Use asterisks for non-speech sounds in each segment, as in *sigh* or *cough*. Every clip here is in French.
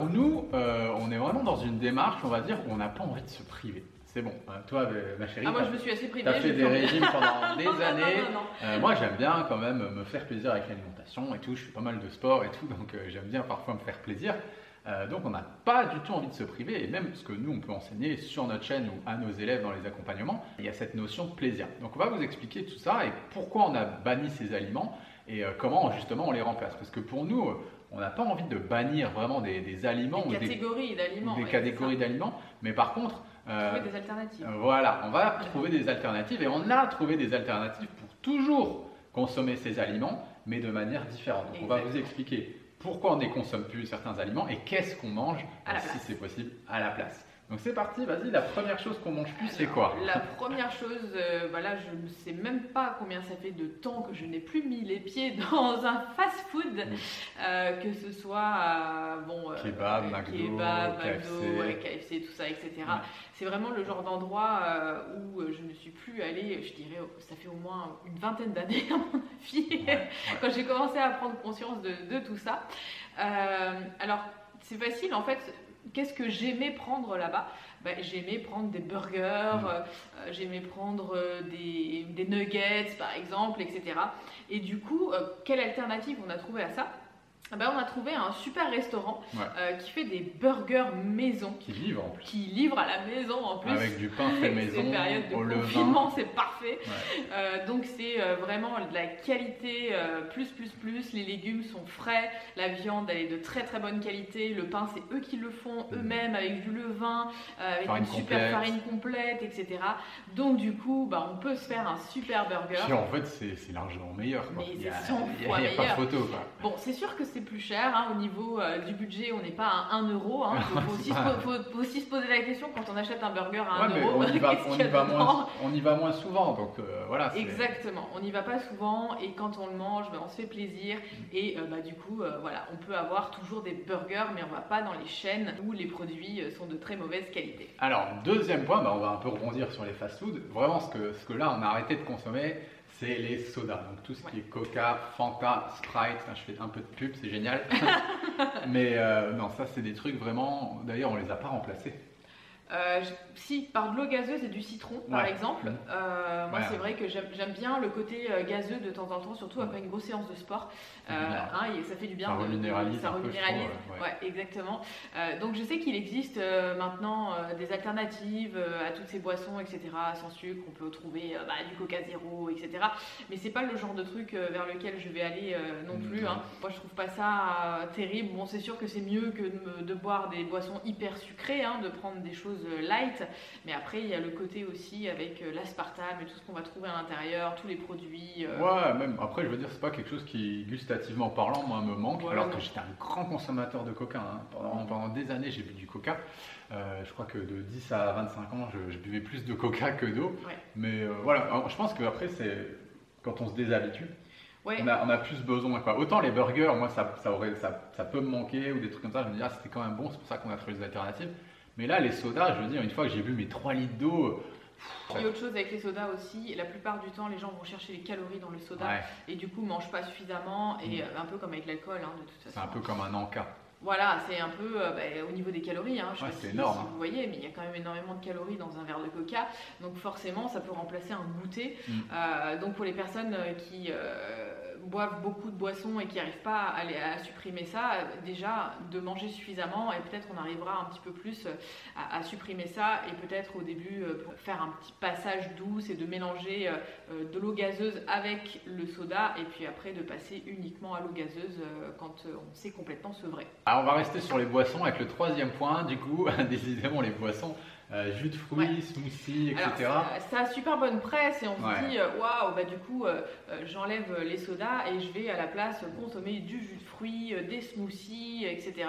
Nous, euh, on est vraiment dans une démarche, on va dire, où on n'a pas envie de se priver. C'est bon. Euh, toi, ma chérie, Ah, moi je me suis assez privée. t'as fait des régimes pendant *laughs* des années. non, non, non. Euh, moi, j'aime bien quand même me faire plaisir avec l'alimentation et tout. Je fais pas mal de sport et tout, donc euh, j'aime bien parfois me faire plaisir. Euh, donc, on n'a pas du tout envie de se priver, et même ce que nous, on peut enseigner sur notre chaîne ou à nos élèves dans les accompagnements, il y a cette notion de plaisir. Donc, on va vous expliquer tout ça et pourquoi on a banni ces aliments et comment justement on les remplace. Parce que pour nous, on n'a pas envie de bannir vraiment des, des aliments Des ou des, catégories d'aliments. des catégories d'aliments, mais par contre, euh, Trouver des alternatives. Voilà, on va trouver des alternatives et on a trouvé des alternatives pour toujours consommer ces aliments, mais de manière différente. Donc, on va vous expliquer pourquoi on ne consomme plus certains aliments et qu'est-ce qu'on mange, si c'est possible, à la place. Donc c'est parti, vas-y, la première chose qu'on mange plus, c'est quoi La première chose, euh, voilà, je ne sais même pas combien ça fait de temps que je n'ai plus mis les pieds *laughs* dans un fast-food, Oui. euh, que ce soit euh, bon, Kebab, McDo, kebab, KFC. McDo, ouais, KFC, tout ça, etc. Ouais. C'est vraiment le genre d'endroit où je ne suis plus allée, je dirais, ça fait au moins une vingtaine d'années à mon avis, Ouais, *laughs* ouais. quand j'ai commencé à prendre conscience de, de tout ça. Alors, c'est facile en fait. Qu'est-ce que j'aimais prendre là-bas? Ben, J'aimais prendre des burgers, Mm. euh, euh, j'aimais prendre euh, des, des nuggets par exemple, etc. Et du coup, euh, quelle alternative on a trouvé à ça? Ben, On a trouvé un super restaurant Ouais. euh, qui fait des burgers maison, Qui livre en plus. qui livre à la maison en plus. Avec du pain fait *laughs* maison, ces périodes de au confinement, c'est parfait. Ouais. Euh, donc c'est euh, vraiment de la qualité euh, plus plus plus. Les légumes sont frais, la viande elle est de très très bonne qualité. Le pain c'est eux qui le font Mhm. eux-mêmes avec du levain, avec Farine une super complète. farine complète, etc. Donc du coup, bah, on peut se faire un super burger. Puis en fait, c'est largement meilleur. quoi. Mais Il y a- c'est 100 il y a- fois il y a pas meilleur. photo. Quoi. Bon, c'est sûr que c'est plus cher hein, au niveau euh, du budget. On n'est pas à 1 euro. Hein. *laughs* Faut, faut aussi, se Ouais. po- faut- faut aussi se poser la question quand on achète un burger à 1 Ouais, mais euro. on y va, *laughs* on y va moins, on y va moins souvent, donc euh, voilà. Exactement, on n'y va pas souvent et quand on le mange, ben, on se fait plaisir et euh, bah, du coup, voilà, on peut avoir toujours des burgers, mais on va pas dans les chaînes où les produits sont de très mauvaise qualité. Alors, deuxième point, bah, on va un peu rebondir sur les fast-foods. Vraiment, ce que, ce que là, on a arrêté de consommer, c'est les sodas. Donc, tout ce qui est Coca, Fanta, Sprite. Enfin, je fais un peu de pub, c'est génial. *laughs* Mais euh, non, ça, c'est des trucs vraiment. D'ailleurs, on les a pas remplacés. Euh, si, par de l'eau gazeuse et du citron, par exemple, Mhm. euh, moi c'est vrai que j'aime bien le côté euh, gazeux de temps en temps, surtout après une grosse séance de sport. Hein, et ça fait du bien. Ça reminéralise ça peu, reminéralise. ouais. Exactement. Donc je sais qu'il existe maintenant des alternatives à toutes ces boissons, etc., sans sucre. On peut trouver bah, du Coca zéro, etc. Mais c'est pas le genre de truc vers lequel je vais aller non plus. Non. hein. Moi je trouve pas ça terrible. Bon, c'est sûr que c'est mieux que de boire des boissons hyper sucrées, hein, de prendre des choses euh, light. Mais après il y a le côté aussi avec euh, l'aspartame et tout ce qu'on va trouver à l'intérieur, tous les produits. euh, Ouais, même après, je veux dire, c'est pas quelque chose qui, gustativement parlant, moi, me manque. Voilà, alors que j'étais un grand consommateur de Coca. hein. Pendant, pendant des années, j'ai bu du Coca. Euh, je crois que de 10 à 25 ans, je, je buvais plus de Coca que d'eau. Ouais. Mais euh, voilà, Alors, je pense qu'après, c'est quand on se déshabitue, Ouais. on, a, on a plus besoin. Quoi. Autant les burgers, moi, ça, ça, aurait, ça, ça peut me manquer ou des trucs comme ça. Je me dis, ah, c'était quand même bon, c'est pour ça qu'on a trouvé des alternatives. Mais là, les sodas, je veux dire, une fois que j'ai bu mes 3 litres d'eau, Il y a autre chose avec les sodas aussi, la plupart du temps les gens vont chercher les calories dans le soda ouais, et du coup mangent pas suffisamment et Mm. euh, un peu comme avec l'alcool hein, de toute façon. c'est un peu comme un encas. Voilà, c'est un peu euh, bah, au niveau des calories, hein, je sais Ouais, pas c'est si, énorme, si hein. vous voyez, mais il y a quand même énormément de calories dans un verre de coca, donc forcément ça peut remplacer un goûter. Mm. Euh, donc pour les personnes qui, euh, boivent beaucoup de boissons et qui n'arrivent pas à, à supprimer ça, déjà de manger suffisamment et peut-être on arrivera un petit peu plus à, supprimer ça et peut-être au début euh, faire un petit passage doux, c'est de mélanger euh, euh, de l'eau gazeuse avec le soda et puis après de passer uniquement à l'eau gazeuse quand on s'est complètement sevré. Alors on va rester sur les boissons avec le troisième point, du coup, *laughs* décidément les boissons, euh, jus de fruits, Ouais. smoothies, etc. Alors, ça, ça a super bonne presse et on Ouais. se dit, euh, waouh, bah du coup, euh, j'enlève les sodas et je vais à la place consommer du jus de fruits, des smoothies, etc.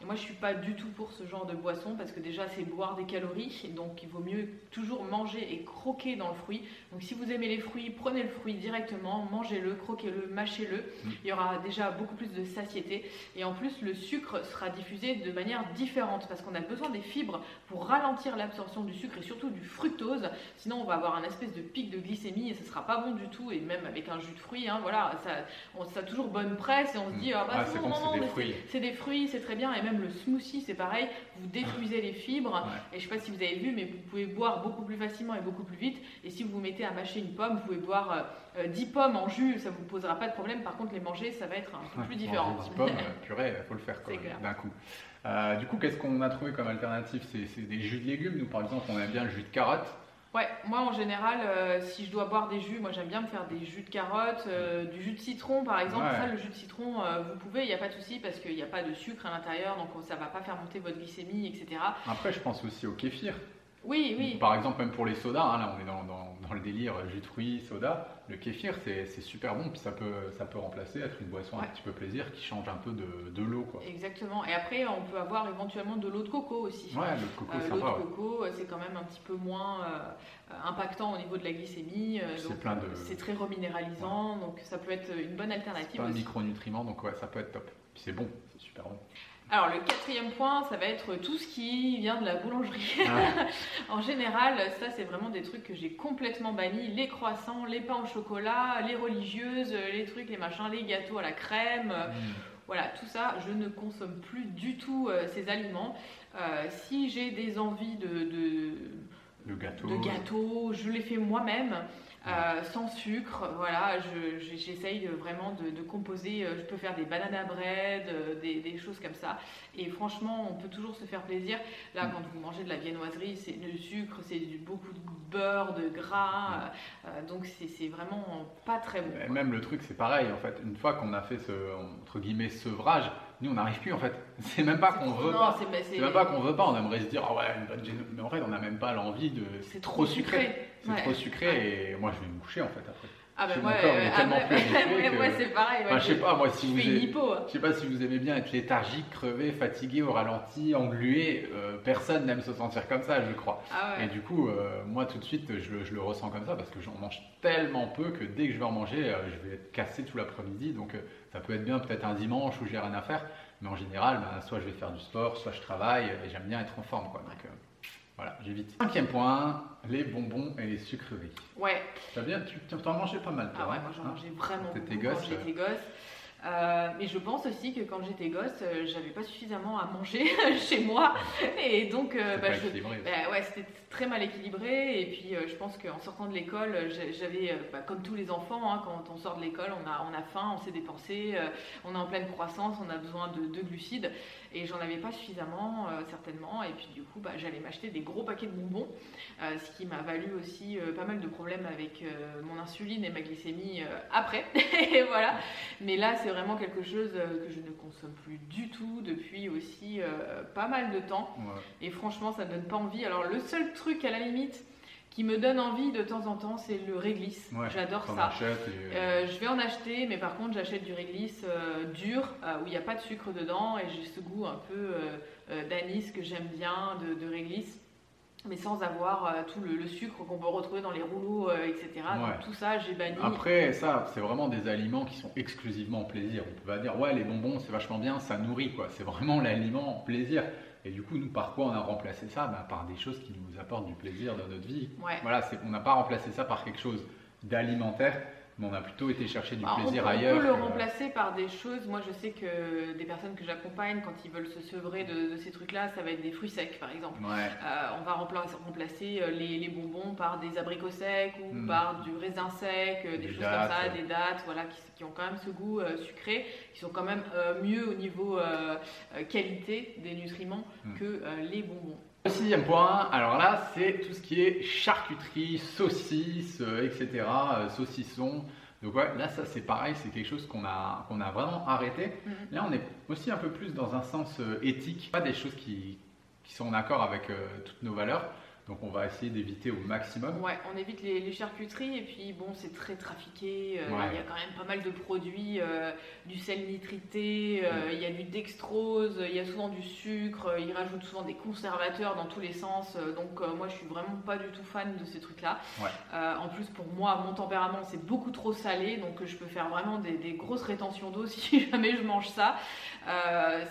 Et moi, je suis pas du tout pour ce genre de boisson parce que déjà, c'est boire des calories, donc il vaut mieux toujours manger et croquer dans le fruit. Donc, si vous aimez les fruits, prenez le fruit directement, mangez-le, croquez-le, mâchez-le. Mm. Il y aura déjà beaucoup plus de satiété et en plus, le sucre sera diffusé de manière différente parce qu'on a besoin des fibres pour ralentir l'absorption du sucre et surtout du fructose. Sinon, on va avoir un espèce de pic de glycémie et ce sera pas bon du tout. Et même avec un jus de fruits, hein, voilà, ça, on, ça a toujours bonne presse et on se dit, ah bah Ah, c'est non, bon, non, c'est non, des fruits. c'est des fruits, c'est très bien. Et même le smoothie, c'est pareil. Vous détruisez les fibres. Et je sais pas si vous avez vu, mais vous pouvez boire beaucoup plus facilement et beaucoup plus vite. Et si vous vous mettez à mâcher une pomme, vous pouvez boire euh, euh, 10 pommes en jus, ça vous posera pas de problème. Par contre, les manger, ça va être un peu Ouais, plus différent. manger 10 pommes, *laughs* euh, purée, faut le faire d'un coup. Euh, du coup, qu'est-ce qu'on a trouvé comme alternative C'est des jus de légumes. Nous, par exemple, on aime bien le jus de carotte. Ouais, moi en général, euh, si je dois boire des jus, moi j'aime bien me faire des jus de carotte, euh, du jus de citron par exemple. Ouais. Ça, le jus de citron, euh, vous pouvez, il n'y a pas de souci parce qu'il n'y a pas de sucre à l'intérieur, donc ça va pas faire monter votre glycémie, etc. Après, je pense aussi au kéfir. Oui, oui. Par exemple, même pour les sodas, hein, là on est dans, dans- dans le délire euh, jus de fruits, soda, le kéfir c'est c'est super bon, puis ça peut, ça peut remplacer, être une boisson Ouais. un petit peu plaisir qui change un peu de, de l'eau. Exactement. Et après, on peut avoir éventuellement de l'eau de coco aussi. Ouais, le coco Euh, c'est L'eau de coco, euh, c'est quand même un petit peu moins euh, impactant au niveau de la glycémie. C'est de- C'est très reminéralisant, donc ça peut être une bonne C'est alternative plein de micronutriments, donc ouais, ça peut être top. Puis c'est bon, c'est super bon. Alors le quatrième point, ça va être tout ce qui vient de la boulangerie. Ah, *laughs* En général, ça c'est vraiment des trucs que j'ai complètement bannis. Les croissants, les pains au chocolat, les religieuses, les trucs, les machins, les gâteaux à la crème. euh, mm. Voilà, tout ça, je ne consomme plus du tout euh, ces aliments. Euh, si j'ai des envies de, de, de gâteaux, je les fais moi-même. Euh, sans sucre, voilà, je- je- j'essaye vraiment de, de composer. euh, Je peux faire des banana bread, euh, des, des choses comme ça. Et franchement, on peut toujours se faire plaisir. Là, Mm. quand vous mangez de la viennoiserie, c'est du sucre, c'est du- beaucoup de beurre, de gras. euh, euh, donc, c'est vraiment pas très bon. Et même le truc, c'est pareil en fait. Une fois qu'on a fait ce entre guillemets sevrage, nous on n'arrive plus en fait. *laughs* C'est même pas qu'on veut Non, pas. c'est- même pas qu'on veut pas. On aimerait se dire ah ouais une bonne mais en fait on n'a même pas l'envie de. C'est trop sucré. C'est Ouais. trop sucré et moi je vais me coucher en fait après. Ah moi, euh, ah, tellement ouais, *laughs* que- moi, c'est pareil. Enfin, je sais pas moi si je vous aimez- hein. Je sais pas si vous aimez bien être léthargique, crevé, fatigué, au ralenti, englué. euh, personne n'aime se sentir comme ça, je crois. Ah. Et du coup, euh, moi tout de suite, je le, je le ressens comme ça parce que j'en mange tellement peu que dès que je vais en manger, euh, je vais être cassé tout l'après-midi. Donc ça peut être bien peut-être un dimanche où j'ai rien à faire. Mais en général, ben, soit je vais faire du sport, soit je travaille et j'aime bien être en forme. Quoi. Donc voilà, j'évite. Cinquième point, les bonbons et les sucreries. Ouais. T'as bien, tu t'en mangeais pas mal. Toi, Ah ouais, hein moi j'en Hein mangeais vraiment Quand t'étais gosse, j'étais gosse. Euh, mais je pense aussi que quand j'étais gosse, euh, j'avais pas suffisamment à manger *laughs* chez moi. Et donc, euh, bah, je- bah ouais, c'était très mal équilibré. Et puis, euh, je pense qu'en sortant de l'école, j'a- j'avais, bah, comme tous les enfants, hein, quand on sort de l'école, on a, on a faim, on s'est dépensé, on est en pleine croissance, on a besoin de, de glucides. Et j'en avais pas suffisamment, certainement. Et puis, du coup, j'allais m'acheter des gros paquets de bonbons. Ce qui m'a valu aussi pas mal de problèmes avec mon insuline et ma glycémie après. *laughs* et voilà. Mais là, c'est vraiment quelque chose euh, que je ne consomme plus du tout depuis aussi euh, pas mal de temps. Ouais. Et franchement, ça ne donne pas envie. Alors, le seul truc à la limite qui me donne envie de temps en temps, c'est le réglisse. Ouais, J'adore ça. et, Euh, je vais en acheter, mais par contre, j'achète du réglisse euh, dur, euh, où il n'y a pas de sucre dedans, et j'ai ce goût un peu d'anis que j'aime bien, de, de réglisse, mais sans avoir euh, tout le, le sucre qu'on peut retrouver dans les rouleaux, euh, etc. Ouais. Donc tout ça, j'ai banni. Après, ça, c'est vraiment des aliments qui sont exclusivement plaisir. On peut pas dire, ouais, les bonbons, c'est vachement bien, ça nourrit, quoi. C'est vraiment l'aliment plaisir. Et du coup, nous, par quoi on a remplacé ça? Bah, Par des choses qui nous apportent du plaisir dans notre vie. Ouais. Voilà, c'est, on n'a pas remplacé ça par quelque chose d'alimentaire. Mais on a plutôt été chercher du Alors, Bah, on plaisir peut- ailleurs. On peut le remplacer par des choses. Moi, je sais que des personnes que j'accompagne, quand ils veulent se sevrer de, de ces trucs-là, ça va être des fruits secs, par exemple. Ouais. Euh, on va remplacer, euh, les, les bonbons par des abricots secs ou Mm. par du raisin sec, euh, des, Des choses dates, comme ça, ouais. des dates, voilà, qui, qui ont quand même ce goût euh, sucré, qui sont quand même euh, mieux au niveau qualité des nutriments Mm. que les bonbons. Le sixième point, alors là, c'est tout ce qui est charcuterie, saucisses, euh, etc., euh, saucissons. Donc ouais, là, ça c'est pareil, c'est quelque chose qu'on a, qu'on a vraiment arrêté. Mhm. Là, on est aussi un peu plus dans un sens euh, éthique, pas des choses qui, qui sont en accord avec euh, toutes nos valeurs. Donc on va essayer d'éviter au maximum. Ouais, on évite les, les charcuteries et puis bon, c'est très trafiqué. euh, Ouais. Il y a quand même pas mal de produits, euh, du sel nitrité, euh, il y a du dextrose, il y a souvent du sucre, ils rajoutent souvent des conservateurs dans tous les sens. donc moi, je suis vraiment pas du tout fan de ces trucs-là. Ouais. En plus, pour moi, mon tempérament, c'est beaucoup trop salé, donc je peux faire vraiment des, des grosses rétentions d'eau *laughs* si jamais je mange ça.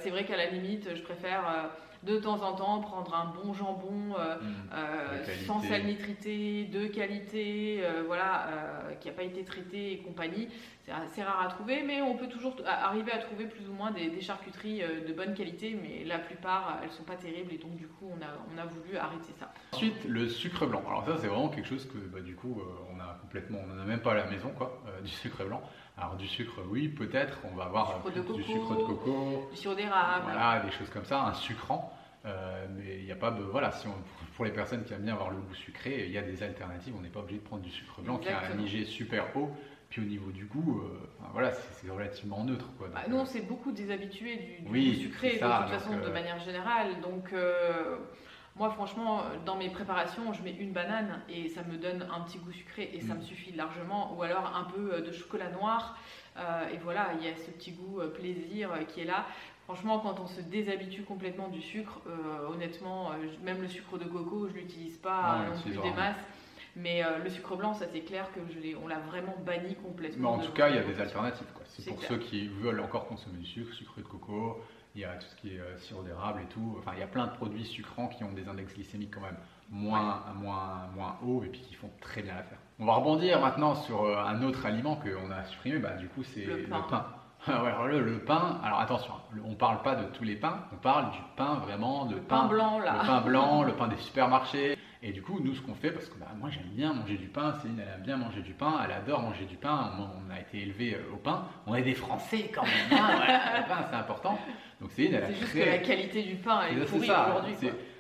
C'est vrai qu'à la limite, je préfère. De temps en temps, prendre un bon jambon euh, Mm. euh, sans sel nitrité, de qualité, euh, voilà, euh, qui n'a pas été traité et compagnie. C'est assez rare à trouver, mais on peut toujours arriver à trouver plus ou moins des, des charcuteries euh, de bonne qualité, mais la plupart, elles sont pas terribles et donc du coup, on a, on a voulu arrêter ça. Ensuite, le sucre blanc. Alors ça, c'est vraiment quelque chose que, bah, du coup, on a complètement, on en a même pas à la maison, quoi, du sucre blanc. Alors du sucre, oui, peut-être, on va avoir sucre euh, de du coco. sucre de coco, Du sirop d'érable, voilà, des choses comme ça, un sucrant. Euh, mais il n'y a pas, de- voilà, si on, pour les personnes qui aiment bien avoir le goût sucré, il y a des alternatives. On n'est pas obligé de prendre du sucre blanc qui a un. IG super haut. Puis au niveau du goût, euh, enfin, voilà, c'est relativement neutre, quoi. Bah, Donc, nous, euh, on s'est beaucoup déshabitués du, du Oui, goût sucré de toute façon, de manière générale. Donc, moi, franchement, dans mes préparations, je mets une banane et ça me donne un petit goût sucré et ça Mm. me suffit largement. Ou alors un peu de chocolat noir. euh, et voilà, il y a ce petit goût plaisir qui est là. Franchement, quand on se déshabitue complètement du sucre, euh, honnêtement, euh, même le sucre de coco, je l'utilise pas Ah, euh, non plus des masses. Mais euh, le sucre blanc, ça c'est clair que je on l'a vraiment banni mais complètement. en tout cas, il y a des alternatives. C'est pour clair. ceux qui veulent encore consommer du sucre, sucre de coco. Il y a tout ce qui est sirop d'érable et tout. Enfin, il y a plein de produits sucrants qui ont des index glycémiques quand même moins, moins, moins hauts et puis qui font très bien l'affaire. On va rebondir maintenant sur un autre aliment qu'on a supprimé. Bah, du coup, c'est Le le pain. Pain. *laughs* Ah ouais, alors le, le pain, alors attention, hein, on parle pas de tous les pains, on parle du pain vraiment, de Le pain blanc, là. le pain *laughs* blanc, le pain des supermarchés. Et du coup, nous, ce qu'on fait, parce que bah, moi j'aime bien manger du pain, Céline, elle aime bien manger du pain, elle adore manger du pain, on, on a été élevé au pain, on est des Français quand même, hein, *laughs* le pain c'est important. Donc Céline, elle a C'est juste créé- que la qualité du pain elle est c'est pourrie aujourd'hui.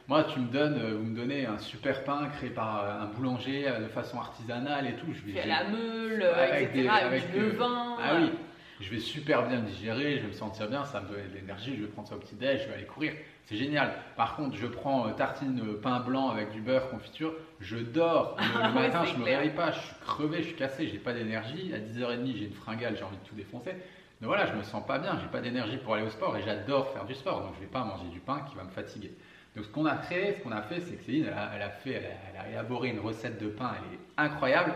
Moi, tu me donnes, euh, vous me donnez un super pain créé par euh, un boulanger euh, de façon artisanale et tout. Je vais, Fait à j'ai- la meule, avec etc. des- avec, avec du levain. Ah oui, je vais super bien digérer, je vais me sentir bien, ça me donne de l'énergie, je vais prendre ça au petit déj, je vais aller courir. C'est génial. Par contre, je prends euh, tartine euh, pain blanc avec du beurre, confiture, je dors. Le, *laughs* matin, je me clair. réveille pas, je suis crevé, je suis cassé, j'ai pas d'énergie. À 10h30, j'ai une fringale, j'ai envie de tout défoncer. Donc voilà, je me sens pas bien, j'ai pas d'énergie pour aller au sport et j'adore faire du sport, donc je vais pas manger du pain qui va me fatiguer. Donc ce qu'on a créé, ce qu'on a fait, c'est que Céline, elle a, elle a fait, elle a, elle a élaboré une recette de pain, elle est incroyable.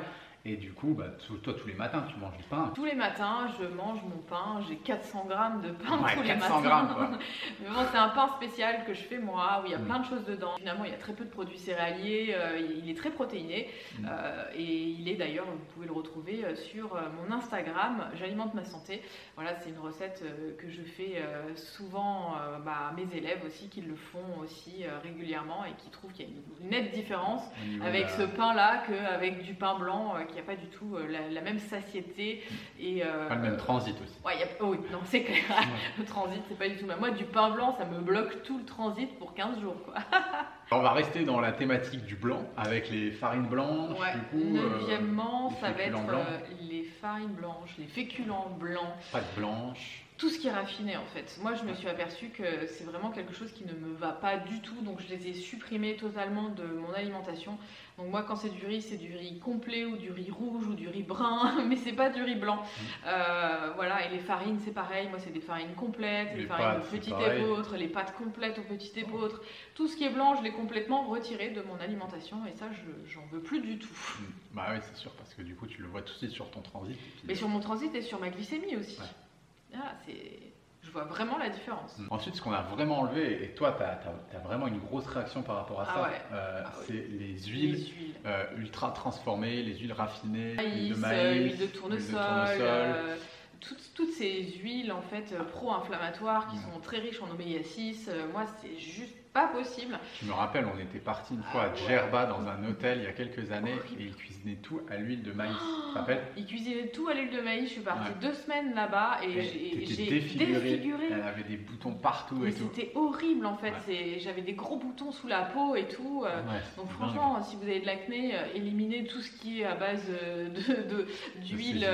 Et du coup, bah, toi, tous les matins, tu manges du pain. Tous les matins, je mange mon pain. J'ai 400 grammes de pain Ouais, tous les 400 matins. grammes, quoi. *laughs* Mais bon, c'est un pain spécial que je fais moi, où il y a Mm. plein de choses dedans. Finalement, il y a très peu de produits céréaliers. euh, il est très protéiné. Mm. euh, et il est d'ailleurs, vous pouvez le retrouver euh, sur mon Instagram, J'alimente ma santé. Voilà, c'est une recette que je fais souvent bah, à mes élèves aussi, qui le font aussi régulièrement et qui trouvent qu'il y a une, nette différence avec de ce pain-là qu'avec du pain blanc euh, qui n'a pas du tout euh, la, la même satiété. Et, euh, Pas le même transit aussi. Ouais, y a- oh oui, non, c'est clair. *laughs* le transit, c'est pas du tout. Mais moi, du pain blanc, ça me bloque tout le transit pour 15 jours. Quoi. *laughs* On va rester dans la thématique du blanc avec les farines blanches. Ouais. Du coup, euh, Neuvièmement, ça va être les farines blanches, les féculents blancs, pâte blanche. Tout ce qui est raffiné en fait. Moi, je me suis aperçue que c'est vraiment quelque chose qui ne me va pas du tout, donc je les ai supprimés totalement de mon alimentation. Donc moi, quand c'est du riz, c'est du riz complet ou du riz rouge ou du riz brun, *laughs* mais c'est pas du riz blanc. Euh, voilà, et les farines, c'est pareil. Moi, c'est des farines complètes, Les les farines pâtes, au petit épeautre, les pâtes complètes au petit épeautre. Tout ce qui est blanc, je l'ai complètement retiré de mon alimentation et ça, je j'en veux plus du tout. Mm. Bah oui, c'est sûr, parce que du coup, tu le vois tout de suite sur ton transit. Mais sur mon transit et sur ma glycémie aussi. Ouais. Ah, c'est... je vois vraiment la différence. Ensuite, ce qu'on a vraiment enlevé, et toi, tu as, vraiment une grosse réaction par rapport à Ah ça, ouais. euh, Ah oui. c'est les huiles Les huiles. euh, ultra transformées, les huiles raffinées, l'huile de Maïs, maïs, euh, huile de tournesol, euh, toutes, toutes ces huiles en fait euh, pro-inflammatoires qui Mm. sont très riches en oméga 6, euh, moi c'est juste pas possible. Je me rappelle, on était parti une fois Ah à ouais. Djerba dans un hôtel il y a quelques années Horrible. et ils cuisinaient tout à l'huile de maïs. Tu te rappelles? Ils cuisinaient tout à l'huile de maïs, je suis partie Ouais. deux semaines là-bas et Et j'ai défigurée. défiguré. Elle avait des boutons partout Mais et tout. c'était horrible en fait, Ouais. J'avais des gros boutons sous la peau et tout. euh, Ouais, Donc franchement, si vous avez de l'acné, euh, éliminez tout ce qui est à base euh, de- d'huile.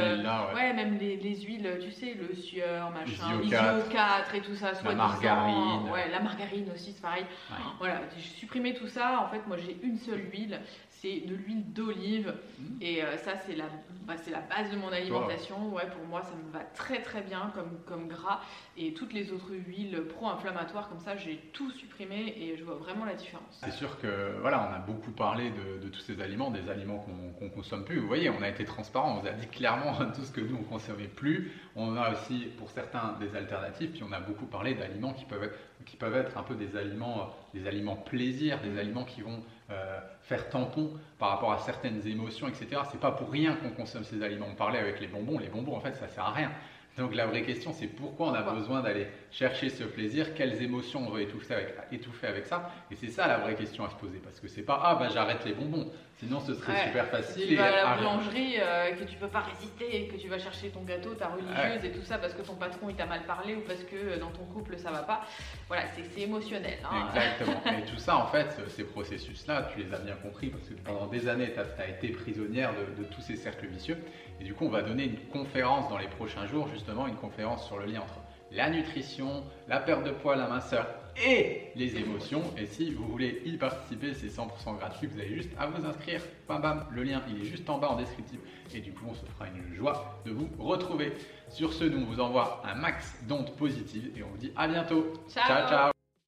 Ouais. Même les, les huiles, tu sais, le sueur, machin, Isio 4. Isio 4 et tout ça, soit margarine. Ouais, la margarine aussi, c'est pareil. Ouais. Voilà, j'ai supprimé tout ça. En fait, moi, j'ai une seule huile, c'est de l'huile d'olive. Mhm. Et euh, ça, c'est la, bah, c'est la base de mon alimentation. Ouais, pour moi, ça me va très très bien comme, comme gras. Et toutes les autres huiles pro-inflammatoires, comme ça, j'ai tout supprimé et je vois vraiment la différence. C'est sûr que voilà, on a beaucoup parlé de, de tous ces aliments, des aliments qu'on qu'on consomme plus. Vous voyez, on a été transparent, on vous a dit clairement *laughs* tout ce que nous on consommait plus. On a aussi pour certains des alternatives, puis on a beaucoup parlé d'aliments qui peuvent être, qui peuvent être un peu des aliments, des aliments plaisir, des aliments qui vont euh, faire tampon par rapport à certaines émotions, etc. C'est pas pour rien qu'on consomme ces aliments. On parlait avec les bonbons, les bonbons en fait ça sert à rien. Donc la vraie question c'est pourquoi on a besoin d'aller chercher ce plaisir, quelles émotions on veut étouffer avec, étouffer avec ça? Et c'est ça la vraie question à se poser parce que c'est pas ah bah j'arrête les bonbons, sinon ce serait Ouais. super facile. Tu vas à la boulangerie, euh, que tu peux pas résister, que tu vas chercher ton gâteau, ta religieuse et tout ça parce que ton patron il t'a mal parlé ou parce que euh, dans ton couple ça va pas. Voilà, c'est émotionnel. hein. Exactement. *laughs* Et tout ça, en fait, ce- ces processus-là, tu les as bien compris parce que pendant des années, tu as, été prisonnière de, de tous ces cercles vicieux. Et du coup, on va donner une conférence dans les prochains jours, justement, une conférence sur le lien entre la nutrition, la perte de poids, la minceur et les émotions. Et si vous voulez y participer, c'est 100% gratuit. Vous avez juste à vous inscrire. Bam bam, le lien, il est juste en bas en descriptif. Et du coup, on se fera une joie de vous retrouver. Sur ce, nous, on vous envoie un max d'ondes positives et on vous dit à bientôt. Ciao. ciao. ciao.